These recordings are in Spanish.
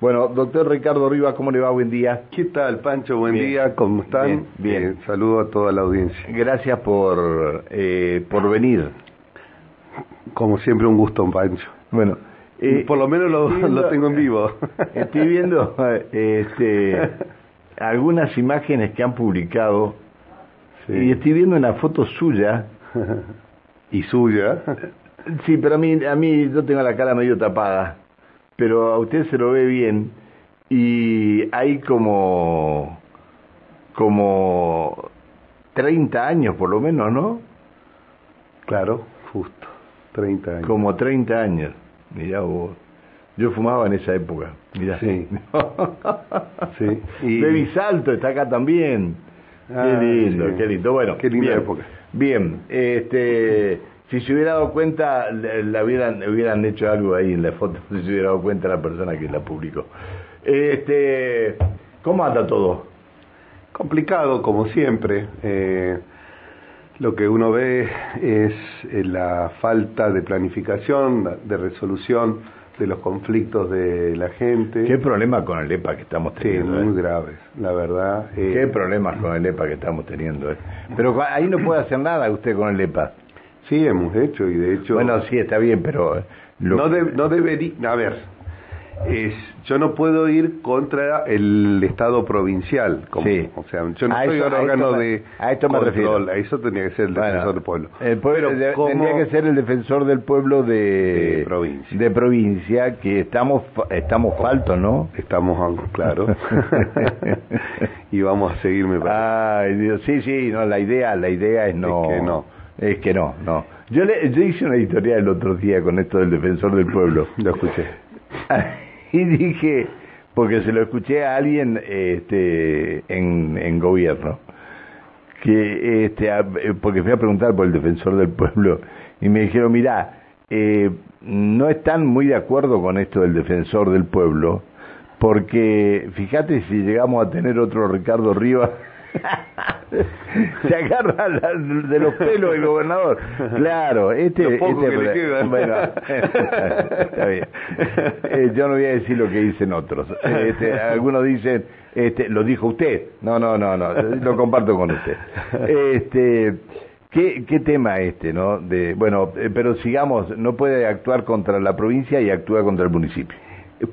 Bueno, doctor Ricardo Rivas, ¿cómo le va? Buen día. ¿Qué tal, Pancho? Buen Bien. día, ¿cómo están? Bien, bien. Eh, saludo a toda la audiencia. Gracias por, eh, por venir. Como siempre, un gusto, Pancho. Bueno, eh, Por lo menos lo, viendo- lo tengo en vivo. Estoy viendo eh, este, algunas imágenes que han publicado Sí. y estoy viendo una foto suya. y suya. Sí, pero a mí, a mí yo tengo la cara medio tapada, pero a usted se lo ve bien y hay como como 30 años por lo menos, ¿no? Claro, justo. 30 años. Como 30 años. Mirá vos. Yo fumaba en esa época. Mirá. Sí. Sí. Y- Baby Salto está acá también. Ah, qué lindo, sí. qué lindo. Bueno, Qué linda bien, época. Bien, este, si se hubiera dado cuenta, le- la hubieran, hubieran hecho algo ahí en la foto, si se hubiera dado cuenta la persona que la publicó. Este, ¿cómo anda todo? Complicado, como siempre. Eh, lo que uno ve es eh, la falta de planificación, de resolución de los conflictos de la gente. ¿Qué problema con el EPA que estamos Sí, teniendo? muy eh? graves, la verdad. eh, ¿Qué problemas con el EPA que estamos teniendo? eh? Pero ahí no puede hacer nada usted con el EPA. Sí, hemos hecho y de hecho... Bueno, sí, está bien, pero... eh, lo- no, de- no debería... A ver, es, yo no puedo ir contra el Estado provincial. como- Sí. O sea, yo no A soy eso- un órgano de a esto me control, refiero. a eso tenía que ser el Bueno, defensor del pueblo. El pueblo Pero de- ¿cómo- tendría que ser el defensor del pueblo de, De provincia. de provincia, que estamos estamos faltos, ¿no? Estamos, claro. y vamos a seguir, me parece. Ay, Dios, sí, sí, no, la idea, la idea es no. Es que no. Es que no, no. Yo, le, yo hice una editorial el otro día con esto del defensor del pueblo. Lo escuché. y dije, porque se lo escuché a alguien este, en, en gobierno, que este, a- porque fui a preguntar por el defensor del pueblo y me dijeron, mira, eh, no están muy de acuerdo con esto del defensor del pueblo, porque fíjate si llegamos a tener otro Ricardo Rivas. Se agarra la- de los pelos el gobernador. Claro, este, Lo poco este- que le queda. bueno, está bien. Eh, yo no voy a decir lo que dicen otros. Este, algunos dicen, este, lo dijo usted. No, no, no, no, lo comparto con usted. Este, ¿qué, qué tema este, no? De, bueno, eh, pero sigamos, no puede actuar contra la provincia y actúa contra el municipio.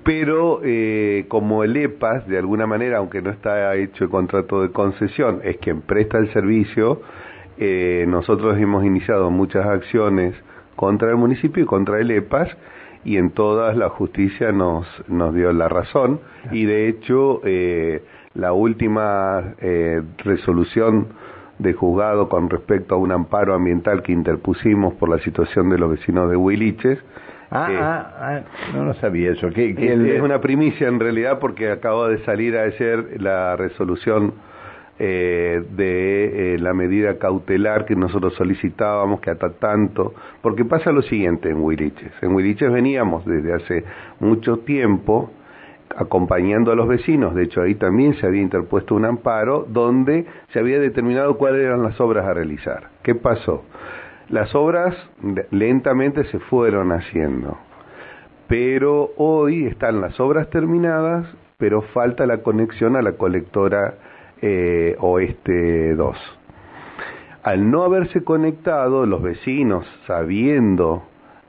Pero eh, como el EPAS, de alguna manera, aunque no está hecho el contrato de concesión, es quien presta el servicio, eh, nosotros hemos iniciado muchas acciones contra el municipio y contra el EPAS, y en todas la justicia nos, nos dio la razón, y de hecho eh, la última resolución de juzgado con respecto a un amparo ambiental que interpusimos por la situación de los vecinos de Huiliches, Ah, eh, ah, ah, no, no sabía eso. ¿Qué, qué es, el- es una primicia en realidad porque acaba de salir ayer la resolución eh, de eh, la medida cautelar que nosotros solicitábamos, que hasta tanto, porque pasa lo siguiente en Huiliches. En Huiliches veníamos desde hace mucho tiempo acompañando a los vecinos, de hecho ahí también se había interpuesto un amparo donde se había determinado cuáles eran las obras a realizar. ¿Qué pasó? Las obras lentamente se fueron haciendo pero hoy están las obras terminadas, pero falta la conexión a la colectora eh, Oeste 2. Al no haberse conectado, los vecinos, sabiendo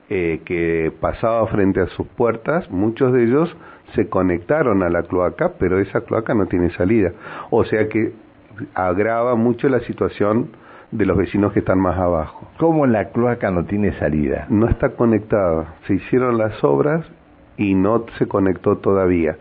eh, que pasaba frente a sus puertas, muchos de ellos se conectaron a la cloaca, pero esa cloaca no tiene salida. O sea que agrava mucho la situación de los vecinos que están más abajo ¿Cómo la cloaca no tiene salida? no está conectada. Se hicieron las obras y no se conectó todavía.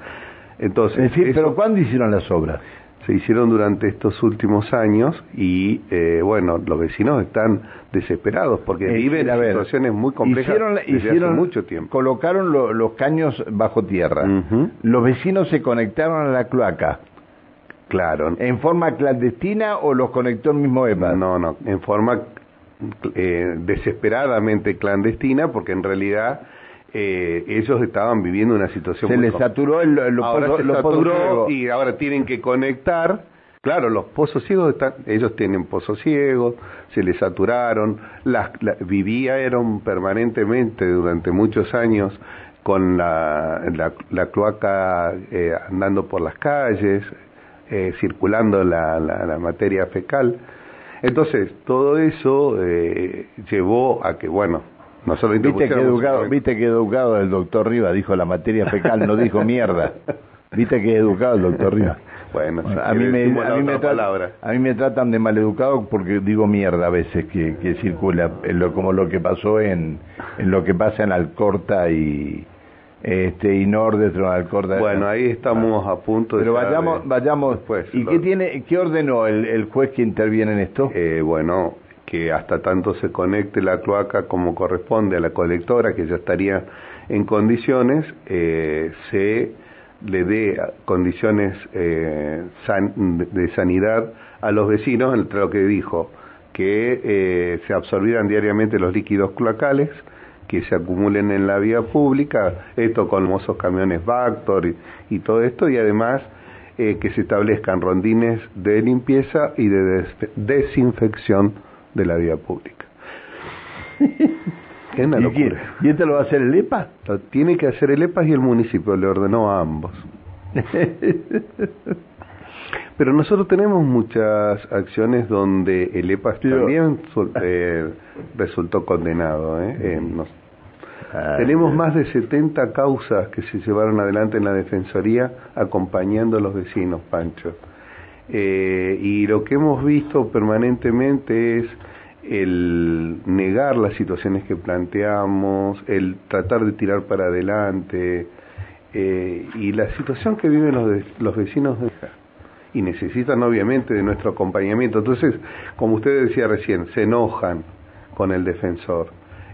Entonces, Es decir, eso pero ¿cuándo hicieron las obras? se hicieron durante estos últimos años y, eh, bueno, los vecinos están desesperados porque viven ver, situaciones muy complejas hicieron, desde hicieron- hace mucho tiempo. Colocaron lo- los caños bajo tierra. Los vecinos se conectaron a la cloaca. Claro. ¿En forma clandestina o los conectó el mismo EPA? No, no, en forma eh, desesperadamente clandestina porque en realidad eh, ellos estaban viviendo una situación Se muy les saturó el, los ahora pozos- se los saturó y ahora tienen que conectar. Claro, los pozos ciegos están, ellos tienen pozos ciegos, se les saturaron, las, la- vivieron permanentemente durante muchos años con la, la, cloaca eh, andando por las calles, eh, circulando la, la, materia fecal. Entonces, todo eso eh, llevó a que, bueno, nosotros ¿Viste que, educado, Viste que educado el doctor Riva dijo la materia fecal, no dijo mierda. Viste que educado el doctor Riva. Bueno, a, mí me, a, mí me a mí me tratan de maleducado porque digo mierda a veces que, que circula, lo, como lo que pasó en, en lo que pasa en Alcorta y, este y Nordestro Alcorta. Bueno, ahí estamos a punto de. Pero vayamos, vayamos. Pues, ¿Y qué tiene, qué ordenó el, el juez que interviene en esto? Eh, bueno, que hasta tanto se conecte la cloaca como corresponde a la colectora, que ya estaría en condiciones, eh, se le dé condiciones eh, de sanidad a los vecinos, entre lo que dijo, que eh, se absorbieran diariamente los líquidos cloacales, que se acumulen en la vía pública, esto con los camiones Bactor y, todo esto, y además eh, que se establezcan rondines de limpieza y de desinfección de la vía pública. ¿Y, este lo va a hacer el EPA? Lo tiene que hacer el EPA y el municipio, le ordenó a ambos. Pero nosotros tenemos muchas acciones donde el EPA también eh, resultó condenado. ¿eh? Ah, tenemos más de 70 causas que se llevaron adelante en la Defensoría acompañando a los vecinos, Pancho. Eh, y lo que hemos visto permanentemente es el negar las situaciones que planteamos, el tratar de tirar para adelante eh, y la situación que viven los, los vecinos de, y necesitan obviamente de nuestro acompañamiento. Entonces, como usted decía recién, se enojan con el defensor,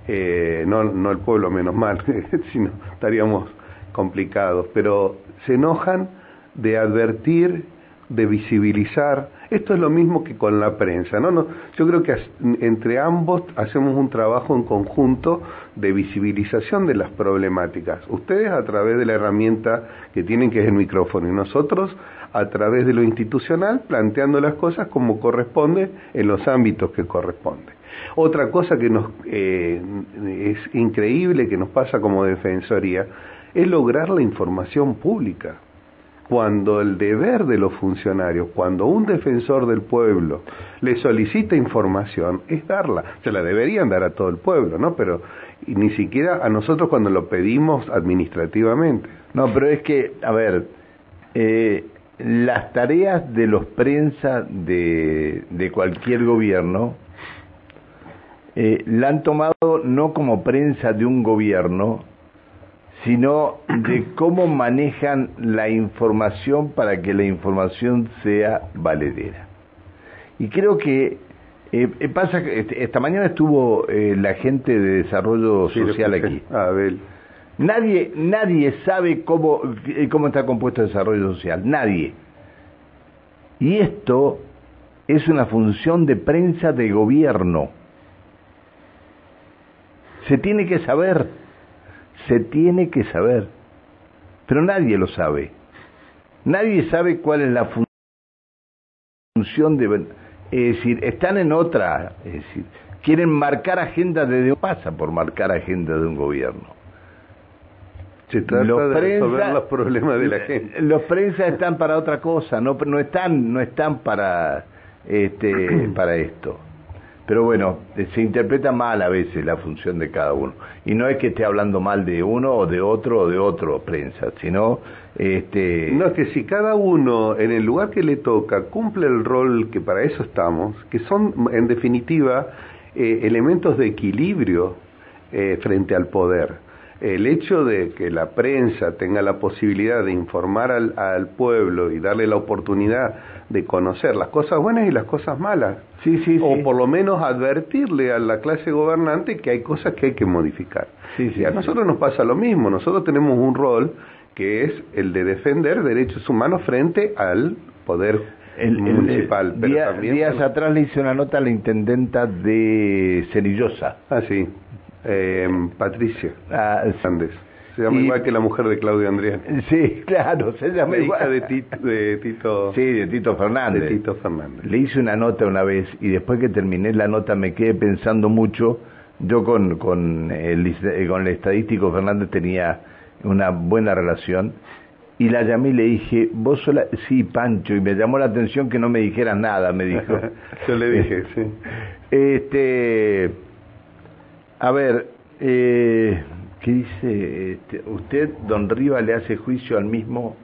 eh, no, no el pueblo menos mal, sino estaríamos complicados, pero se enojan de advertir, de visibilizar, esto es lo mismo que con la prensa, ¿no? no yo creo que entre ambos hacemos un trabajo en conjunto de visibilización de las problemáticas. Ustedes a través de la herramienta que tienen que es el micrófono y nosotros a través de lo institucional planteando las cosas como corresponde en los ámbitos que corresponde. Otra cosa que nos eh, es increíble que nos pasa como defensoría es lograr la información pública cuando el deber de los funcionarios, cuando un defensor del pueblo le solicita información, es darla. Se la deberían dar a todo el pueblo, ¿no? Pero ni siquiera a nosotros cuando lo pedimos administrativamente. No, pero es que, a ver, eh, las tareas de los prensa de, de cualquier gobierno eh, la han tomado no como prensa de un gobierno, sino de cómo manejan la información para que la información sea valedera. Y creo que eh, eh pasa que este, esta mañana estuvo eh, la gente de desarrollo social aquí. Nadie, nadie sabe cómo, eh, cómo está compuesto el desarrollo social, nadie. Y esto es una función de prensa de gobierno. Se tiene que saber se tiene que saber, pero nadie lo sabe. Nadie sabe cuál es la función de... Es decir, están en otra, es decir, quieren marcar agenda de... pasa por marcar agenda de un gobierno. Se trata los de resolver los problemas de la gente. Los prensa están para otra cosa, no, no están, no están para, este, para esto. Pero bueno, se interpreta mal a veces la función de cada uno. Y no es que esté hablando mal de uno o de otro o de otro prensa, sino... Este... No, es que si cada uno en el lugar que le toca cumple el rol que para eso estamos, que son en definitiva eh, elementos de equilibrio eh, frente al poder el hecho de que la prensa tenga la posibilidad de informar al, al, pueblo y darle la oportunidad de conocer las cosas buenas y las cosas malas, sí, sí, o por lo menos advertirle a la clase gobernante que hay cosas que hay que modificar. Sí, sí, y a nosotros nos pasa lo mismo, nosotros tenemos un rol que es el de defender derechos humanos frente al poder el, municipal. días atrás le hice una nota a la intendenta de Cenillosa. Ah, sí eh, Patricia ah, Se llama igual que la mujer de Claudio Andrea. Sí, claro, se llama igual. de Tito, de Tito. Sí, de Tito Fernández. De Tito Fernández. Le hice una nota una vez y después que terminé la nota me quedé pensando mucho. Yo con, con, el, con el estadístico Fernández tenía una buena relación, y la llamé y le dije, vos sola, sí, Pancho, y me llamó la atención que no me dijeras nada, me dijo. Yo le dije, sí. Este, a ver, eh, ¿qué dice? Este, ¿Usted, don Riva, le hace juicio al mismo,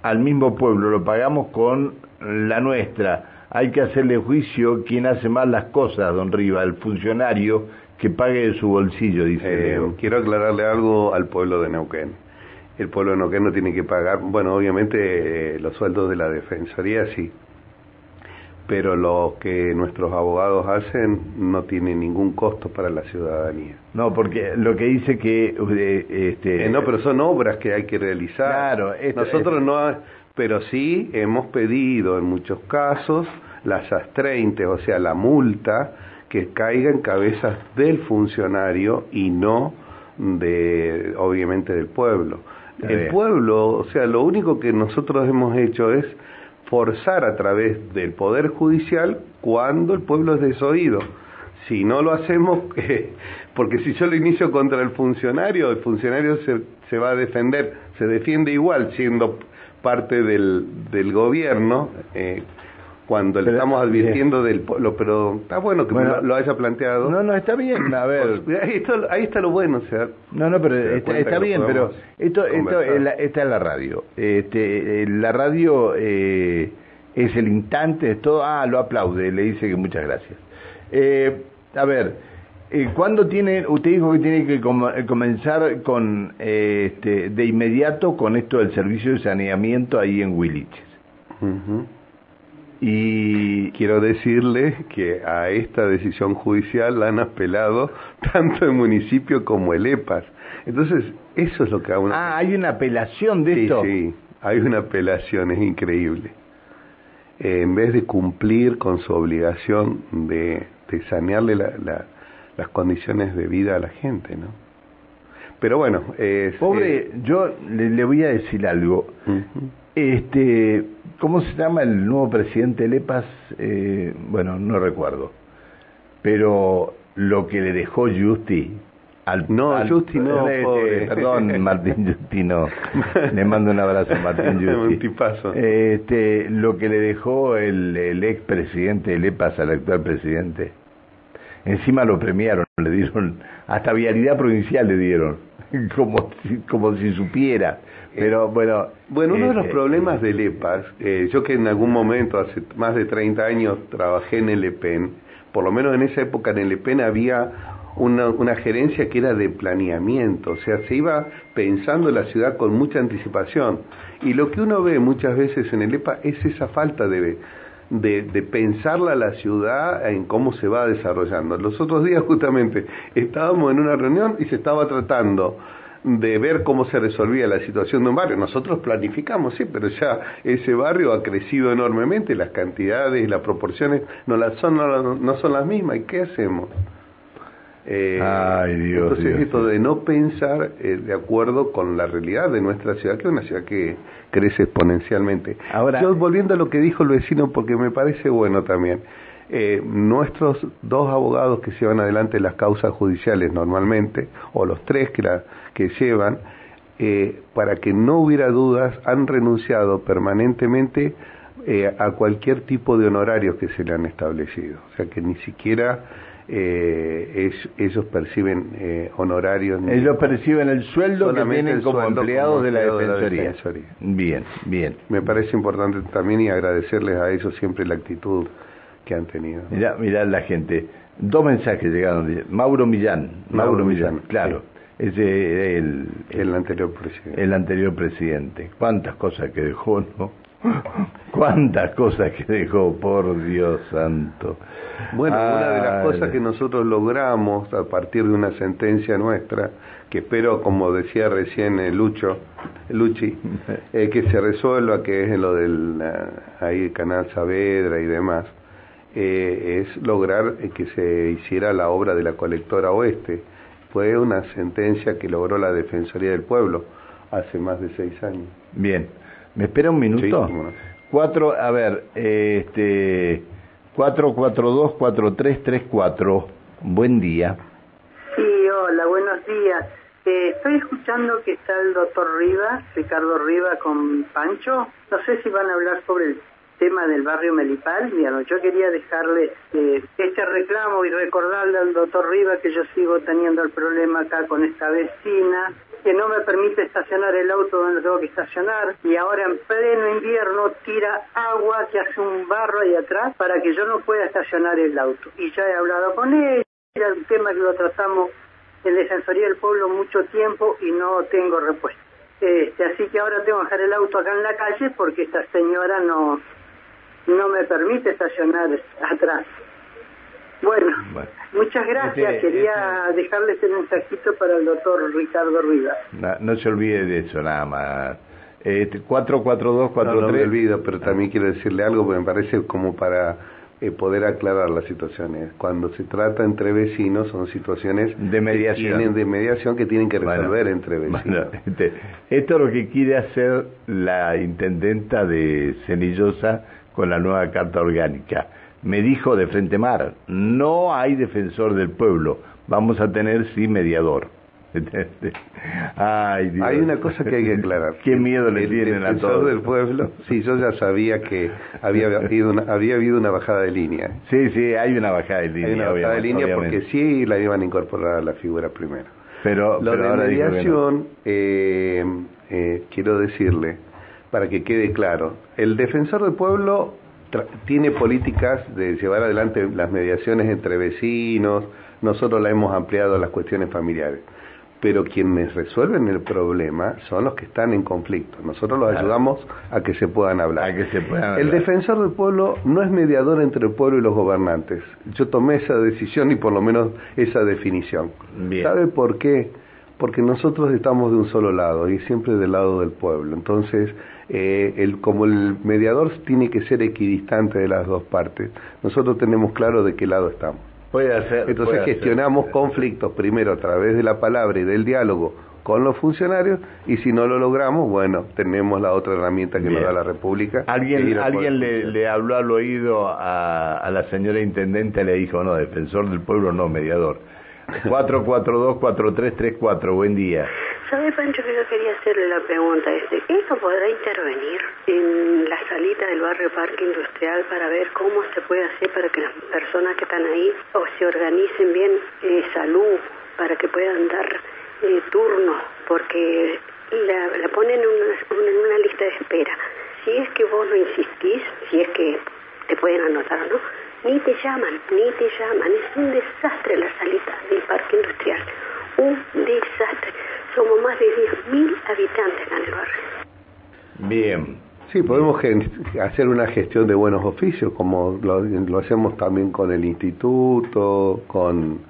al mismo pueblo? Lo pagamos con la nuestra. Hay que hacerle juicio quien hace mal las cosas, don Riva, el funcionario que pague de su bolsillo, dice. Eh, quiero aclararle algo al pueblo de Neuquén el pueblo de Neuquén no tiene que pagar, bueno, obviamente eh, los sueldos de la Defensoría sí, pero lo que nuestros abogados hacen no tiene ningún costo para la ciudadanía. No, porque lo que dice que... Eh, este... Eh, no, pero son obras que hay que realizar. Claro, nosotros no... Pero sí hemos pedido en muchos casos las AS-30, o sea, la multa, que caiga en cabezas del funcionario y no de, obviamente, del pueblo. El pueblo, o sea, lo único que nosotros hemos hecho es forzar a través del Poder Judicial cuando el pueblo es desoído. Si no lo hacemos, porque si yo lo inicio contra el funcionario, el funcionario se, se va a defender, se defiende igual siendo parte del, del gobierno, eh, cuando le estamos advirtiendo del pueblo, pero está bueno que lo, haya planteado. No, no, está bien, a ver. Ahí, está, ahí está lo bueno, o sea. No, no, pero está, bien, pero esto, esto es la, esta es la radio. Este, eh, la radio eh, es el instante, es todo, ah, lo aplaude, le dice que muchas gracias. Eh, a ver, eh, ¿cuándo tiene, usted dijo que tiene que comenzar con, este, de inmediato con esto del servicio de saneamiento ahí en Williches? Y quiero decirle que a esta decisión judicial la han apelado tanto el municipio como el EPAS. Entonces, eso es lo que aún... Ah, hay una apelación de esto. Sí, hay una apelación, es increíble. Eh, en vez de cumplir con su obligación de, de sanearle las condiciones de vida a la gente, ¿no? Pero bueno, Pobre, yo le, voy a decir algo. Este, ¿cómo se llama el nuevo presidente Lepas? Eh, bueno, no recuerdo. Pero lo que le dejó Justi al no, Justi no, perdón, Martín Justi no. Le mando un abrazo Martín Justi. Este, lo que le dejó el, el ex presidente Lepas al actual presidente. Encima lo premiaron, le dieron hasta vialidad provincial le dieron, como como si supiera. Pero bueno. Bueno, uno de los eh, problemas del EPAS, eh, yo que en algún momento, hace más de 30 años, trabajé en el EPEN, por lo menos en esa época en el EPEN había una, una gerencia que era de planeamiento, o sea, se iba pensando la ciudad con mucha anticipación. Y lo que uno ve muchas veces en el EPA es esa falta de, de, de, pensarla la ciudad en cómo se va desarrollando. Los otros días justamente estábamos en una reunión y se estaba tratando de ver cómo se resolvía la situación de un barrio. Nosotros planificamos, sí, pero ya ese barrio ha crecido enormemente, las cantidades y las proporciones no, las son, no, son las mismas. ¿Y qué hacemos? Eh, Ay, Dios, entonces esto de no pensar eh, de acuerdo con la realidad de nuestra ciudad, que es una ciudad que crece exponencialmente. Ahora, Yo volviendo a lo que dijo el vecino, porque me parece bueno también, eh, nuestros dos abogados que llevan adelante las causas judiciales normalmente, o los tres que, la, que llevan, eh, para que no hubiera dudas, han renunciado permanentemente eh, a cualquier tipo de honorarios que se le han establecido. O sea que ni siquiera eh, es, ellos perciben eh, honorarios. Ellos perciben el sueldo que tienen como empleados de, la defensoría. Bien, bien. Me parece importante también y agradecerles a ellos siempre la actitud que han tenido. Mirá, mirá la gente. Dos mensajes llegaron. Mauro Millán. Mauro, Millán, claro. Ese el, el anterior presidente. El anterior presidente. Cuántas cosas que dejó, ¿no? Cuántas cosas que dejó, por Dios santo. Bueno, una de las cosas que nosotros logramos a partir de una sentencia nuestra, que espero, como decía recién el Lucho, Luchi, eh, que se resuelva, que es lo del ahí Canal Saavedra y demás, eh, es lograr que se hiciera la obra de la colectora oeste. Fue una sentencia que logró la Defensoría del Pueblo hace más de seis años. Bien, ¿me espera un minuto? Cuatro, a ver, este, 442-4334, buen día. Sí, hola, buenos días. Eh, estoy escuchando que está el doctor Riva, Ricardo Riva con Pancho. No sé si van a hablar sobre el tema del barrio Melipal. Yo quería dejarle eh, este reclamo y recordarle al doctor Riva que yo sigo teniendo el problema acá con esta vecina que no me permite estacionar el auto donde tengo que estacionar y ahora en pleno invierno tira agua que hace un barro ahí atrás para que yo no pueda estacionar el auto. Y ya he hablado con él, era un tema que lo tratamos en Defensoría del Pueblo mucho tiempo y no tengo respuesta. Este, así que ahora tengo que dejar el auto acá en la calle porque esta señora no, no me permite estacionar atrás. Bueno, muchas gracias. Este, Quería este- dejarles el mensajito para el doctor Ricardo Rivas. No, se olvide de eso, nada más. Este, 44243. No, no me olvido, pero también quiero decirle algo porque me parece como para eh, poder aclarar las situaciones. Cuando se trata entre vecinos son situaciones de mediación, que tienen, de mediación que tienen que resolver entre vecinos. Este, esto es lo que quiere hacer la intendenta de Cenillosa con la nueva carta orgánica. Me dijo de Frente Mar, no hay defensor del pueblo, vamos a tener sí mediador. Ay, Dios. Hay una cosa que hay que aclarar. Qué miedo le tienen a todos. del pueblo. Sí, yo ya sabía que había habido una, había habido una bajada de línea. Sí, sí, hay una bajada de línea. Hay una bajada de línea porque sí la iban a incorporar a la figura primero. Pero, Lo de mediación, eh, eh, quiero decirle, para que quede claro, el defensor del pueblo tiene políticas de llevar adelante las mediaciones entre vecinos, nosotros la hemos ampliado a las cuestiones familiares. Pero quienes resuelven el problema son los que están en conflicto. Nosotros los ayudamos a que se puedan hablar. que se puedan el defensor del pueblo no es mediador entre el pueblo y los gobernantes. Yo tomé esa decisión y por lo menos esa definición. ¿Sabe por qué? Porque nosotros estamos de un solo lado y siempre del lado del pueblo. Entonces, eh, el, como el mediador tiene que ser equidistante de las dos partes, nosotros tenemos claro de qué lado estamos. Puede hacer, Entonces gestionamos conflictos primero a través de la palabra y del diálogo con los funcionarios y si no lo logramos, bueno, tenemos la otra herramienta que nos da la República. ¿Alguien, alguien le, le, habló al oído a, a la señora intendente, le dijo, no, defensor del pueblo, no, mediador. 442-4334, buen día. ¿Sabe, Pancho, que yo quería hacerle la pregunta? Este, ¿Esto podrá intervenir en la salita del barrio Parque Industrial para ver cómo se puede hacer para que las personas que están ahí o se organicen bien eh, salud, para que puedan dar eh, turnos? Porque la, la ponen en una, en una lista de espera. Si es que vos no insistís, si es que te pueden anotar, ¿no? Ni te llaman, ni te llaman. Es un desastre la salita del parque industrial. Un desastre. Somos más de 10.000 habitantes en el barrio. Bien. Sí, podemos hacer una gestión de buenos oficios, como lo, hacemos también con el instituto, con,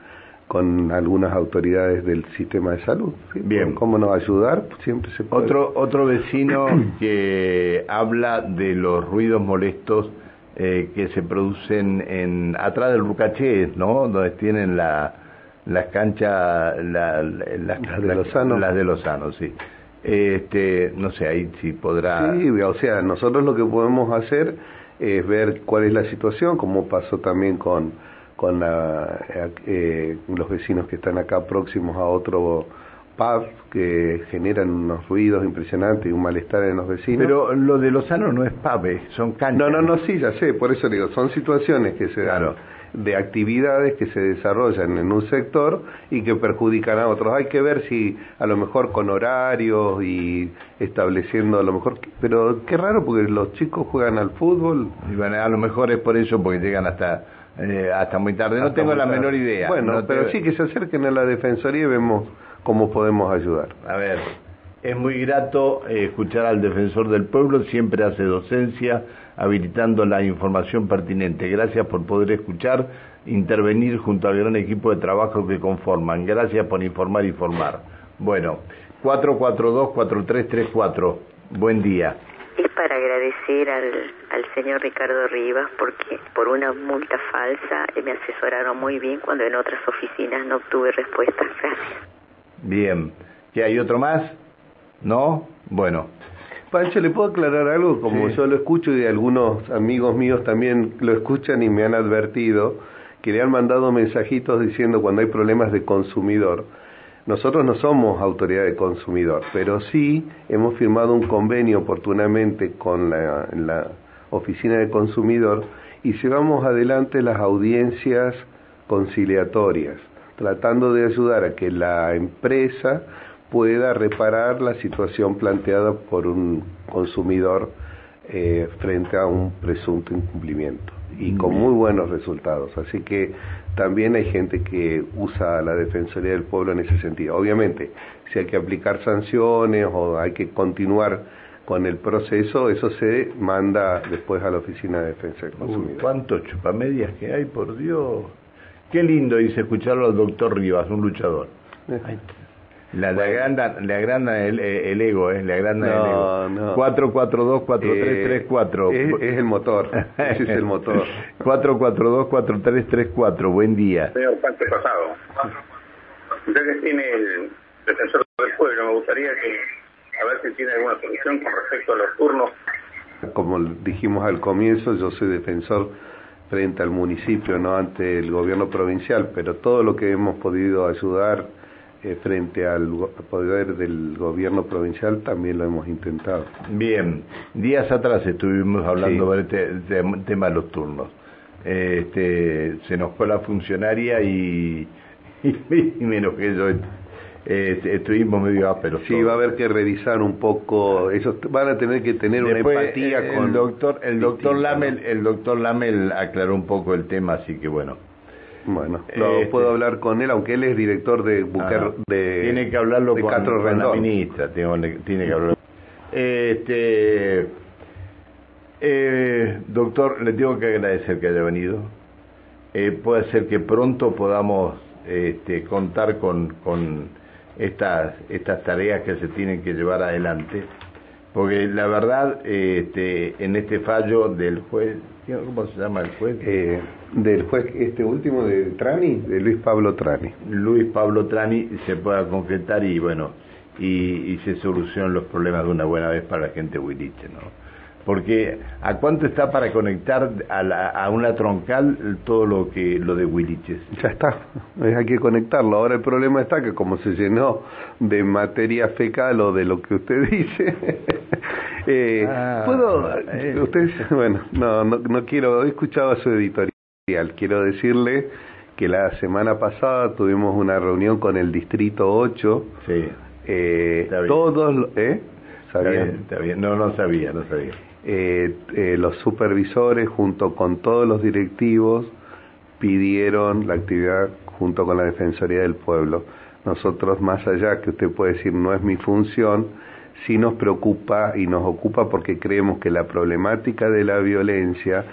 con algunas autoridades del sistema de salud. Bien. ¿Cómo nos ayudar? Siempre se puede. Otro, otro vecino que habla de los ruidos molestos eh, que se producen en atrás del Rucaché, ¿no? Donde tienen la, las canchas, la, las, de Lozano. Las de Lozano, sí. Este, no sé, ahí sí podrá... Sí, o sea, nosotros lo que podemos hacer es ver cuál es la situación, como pasó también con, con la, eh, los vecinos que están acá próximos a otro pubs que generan unos ruidos impresionantes y un malestar en los vecinos. Pero lo de Lozano no es pub, eh, son canchas. No, no, no, sí, ya sé, por eso digo, son situaciones que se dan de actividades que se desarrollan en un sector y que perjudican a otros. Hay que ver si a lo mejor con horarios y estableciendo a lo mejor, pero qué raro porque los chicos juegan al fútbol. Y bueno, a lo mejor es por eso porque llegan hasta eh, hasta muy tarde. No tengo la menor idea. Bueno, pero sí que se acerquen a la defensoría y vemos cómo podemos ayudar. A ver, es muy grato eh, escuchar al defensor del pueblo, siempre hace docencia, habilitando la información pertinente. Gracias por poder escuchar, intervenir junto al gran equipo de trabajo que conforman. Gracias por informar y formar. Bueno, 442-4334. Buen día. Es para agradecer al, al señor Ricardo Rivas porque por una multa falsa me asesoraron muy bien cuando en otras oficinas no obtuve respuesta. Gracias. Bien. ¿Qué hay otro más? ¿No? Bueno. Pancho, ¿le puedo aclarar algo? Como yo lo escucho y algunos amigos míos también lo escuchan y me han advertido que le han mandado mensajitos diciendo cuando hay problemas de consumidor. nosotros no somos autoridad de consumidor, pero sí hemos firmado un convenio oportunamente con la, la oficina de consumidor y llevamos adelante las audiencias conciliatorias, tratando de ayudar a que la empresa pueda reparar la situación planteada por un consumidor eh, frente a un presunto incumplimiento y con muy buenos resultados. Así que también hay gente que usa la Defensoría del Pueblo en ese sentido. Obviamente, si hay que aplicar sanciones o hay que continuar con el proceso, eso se manda después a la Oficina de Defensa del Consumidor. ¿Cuántos chupamedias que hay, por Dios? Qué lindo dice escucharlo al doctor Rivas, un luchador. Eh. La, le agranda, le agranda el, el, ego, ¿eh? Le agranda el ego. No. 442-4334. Eh, es, es, el motor. Ese es el motor. 442-4334. Buen día. Señor Pancho Pasado. Usted que tiene el defensor del pueblo, me gustaría que a ver si tiene alguna solución con respecto a los turnos. Como dijimos al comienzo, yo soy defensor frente al municipio, no ante el gobierno provincial, pero todo lo que hemos podido ayudar eh, frente al poder del gobierno provincial también lo hemos intentado. Bien, días atrás estuvimos hablando sí. tema de los turnos. Este, se nos fue la funcionaria y, y, y me enojé yo eh, estuvimos medio ásperos. Sí, va a haber que revisar un poco, ellos van a tener que tener Después, una empatía el, con el doctor, el doctor Lamel, el doctor Lamel aclaró un poco el tema, así que bueno. Bueno, lo este, puedo hablar con él, aunque él es director de Bucar, de tiene que hablarlo de con, Castro con la Rendón. ministra, tiene, tiene que hablarlo. Este, eh, doctor, le tengo que agradecer que haya venido. Eh, puede ser que pronto podamos este, contar con, con estas, estas tareas que se tienen que llevar adelante, porque la verdad, este, en este fallo del juez, ¿cómo se llama el juez? Eh, del juez este último de Trani, de Luis Pablo Trani. Luis Pablo Trani se pueda concretar y bueno, y, y se solucionen los problemas de una buena vez para la gente huiliche, ¿no? Porque ¿a cuánto está para conectar a, la, a una troncal todo lo que lo de Huiliches? Ya está, hay que conectarlo. Ahora el problema está que como se llenó de materia fecal o de lo que usted dice, eh, Ah, puedo, eh. usted, bueno, no, no, no quiero, he escuchado su editorial, quiero decirle que la semana pasada tuvimos una reunión con el Distrito 8, Sí, eh, Está bien. todos, ¿eh? está ¿Sabían? bien, está bien. No, no sabía, no sabía. Eh, eh, los supervisores junto con todos los directivos pidieron la actividad junto con la Defensoría del Pueblo. Nosotros, más allá que usted puede decir no es mi función, sí nos preocupa y nos ocupa porque creemos que la problemática de la violencia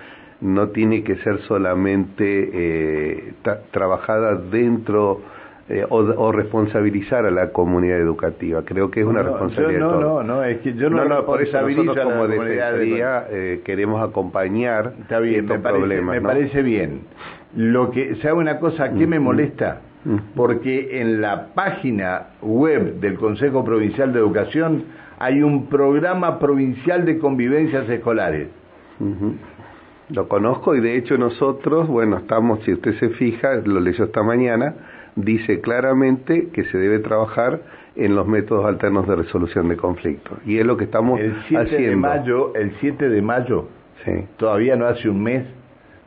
no tiene que ser solamente eh, tra trabajada dentro eh, o, o, responsabilizar a la comunidad educativa. Creo que es una no, responsabilidad yo, de no, todos. no, no, es que yo no, no, no, por eso responsabilizo nosotros a la como defensoría eh, queremos acompañar Está bien, estos me parece, problemas. me ¿no? parece bien. Lo que, ¿sabe una cosa? ¿Qué me Ujú. molesta? Ujú. Porque en la página web del Consejo Provincial de Educación hay un programa provincial de convivencias escolares. Lo conozco y de hecho nosotros, bueno, estamos, si usted se fija, lo leyó esta mañana, dice claramente que se debe trabajar en los métodos alternos de resolución de conflictos. Y es lo que estamos El 7 haciendo. de mayo, el 7 de mayo, Sí. todavía no hace un mes,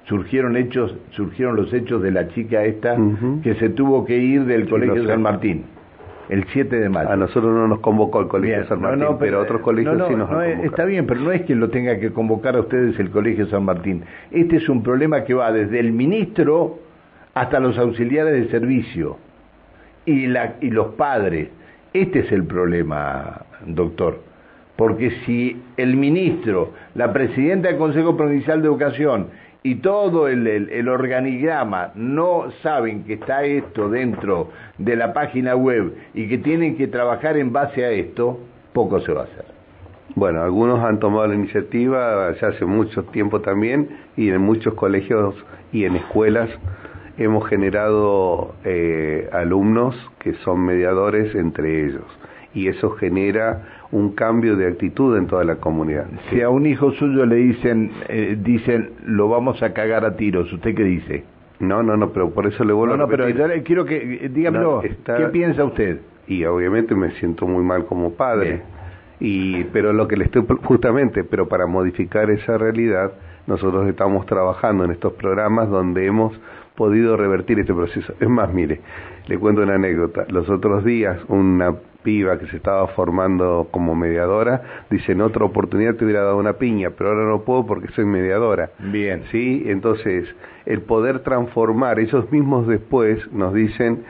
surgieron hechos, surgieron los hechos de la chica esta Ujú. que se tuvo que ir del Sí, Colegio sé. San Martín. El 7 de mayo. A nosotros no nos convocó el Colegio Bien, San no, Martín, no, pero, otros colegios no, no, sí nos no, han eh, convocado. Está bien, pero no es que lo tenga que convocar a ustedes el Colegio San Martín. Este es un problema que va desde el ministro hasta los auxiliares de servicio y, la, y los padres. Este es el problema, doctor. Porque si el ministro, la presidenta del Consejo Provincial de Educación y todo el, el, el, organigrama no saben que está esto dentro de la página web y que tienen que trabajar en base a esto, poco se va a hacer. Bueno, algunos han tomado la iniciativa ya hace mucho tiempo también y en muchos colegios y en escuelas hemos generado eh, alumnos que son mediadores entre ellos y eso genera un cambio de actitud en toda la comunidad. Si a un hijo suyo le dicen, eh, dicen, lo vamos a cagar a tiros, ¿usted qué dice? No, no, no, pero por eso le vuelvo No, no, a pero repetir. yo le quiero que, dígamelo, No, está- ¿qué piensa usted? y obviamente me siento muy mal como padre. Bien. Y pero lo que le estoy justamente, pero para modificar esa realidad, nosotros estamos trabajando en estos programas donde hemos podido revertir este proceso. Es más, mire, le cuento una anécdota. Los otros días una piba que se estaba formando como mediadora dice, en otra oportunidad te hubiera dado una piña, pero ahora no puedo porque soy mediadora. Bien. ¿sí? Entonces, el poder transformar, ellos mismos después nos dicen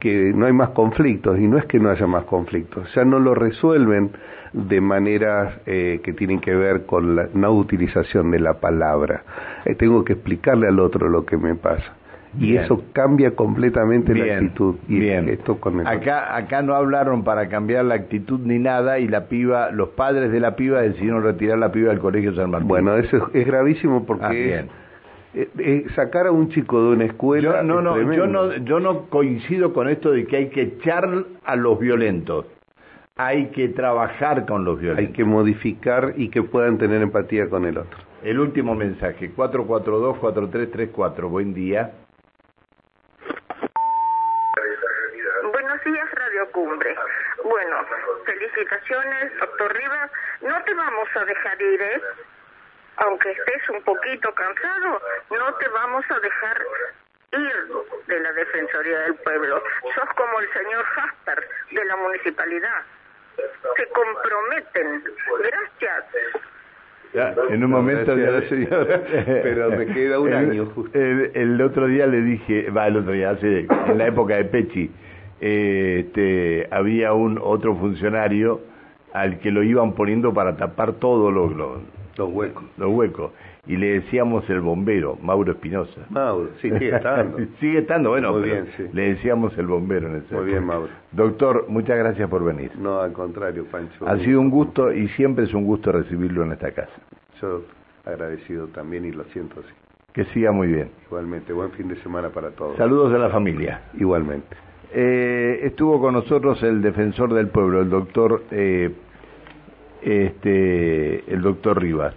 que no hay más conflictos, y no es que no haya más conflictos, ya no lo resuelven de maneras eh, que tienen que ver con la no utilización de la palabra. Eh, tengo que explicarle al otro lo que me pasa. Y Bien. eso cambia completamente la actitud. Y bien. esto con el- Acá, acá no hablaron para cambiar la actitud ni nada y la piba, los padres de la piba decidieron retirar la piba del colegio San Martín. Bueno, eso es, es gravísimo porque Ah, es- eh, eh, sacar a un chico de una escuela. Yo, no, es no, yo no, yo no coincido con esto de que hay que echar a los violentos. Hay que trabajar con los Hay violentos. que modificar y que puedan tener empatía con el otro. El último mensaje, 442-4334. Buen día. Buenos días, Radio Cumbre. Bueno, felicitaciones, doctor Rivas. No te vamos a dejar ir, ¿eh? Aunque estés un poquito cansado, no te vamos a dejar ir de la Defensoría del Pueblo. Sos como el señor Jasper de la municipalidad. Se comprometen. Gracias. Ya, en un momento ya- señor. Pero me queda un El- año justo. El, el otro día le dije, va, el otro día, hace, en la época de Pechi, este, había un otro funcionario al que lo iban poniendo para tapar todos los, los, Los huecos. los huecos. Y le decíamos el bombero, Mauro Espinosa. Mauro, sí, sigue estando. Sigue estando, bueno, Muy pero bien, sí. le decíamos el bombero en ese Muy bien, Mauro. Doctor, muchas gracias por venir. No, al contrario, Pancho. Ha sido un gusto y siempre es un gusto recibirlo en esta casa. Yo agradecido también y lo siento así. Que siga muy bien. Igualmente, buen fin de semana para todos. Saludos a la familia. Igualmente. Eh, estuvo con nosotros el defensor del pueblo, el doctor, eh, este, el doctor Rivas.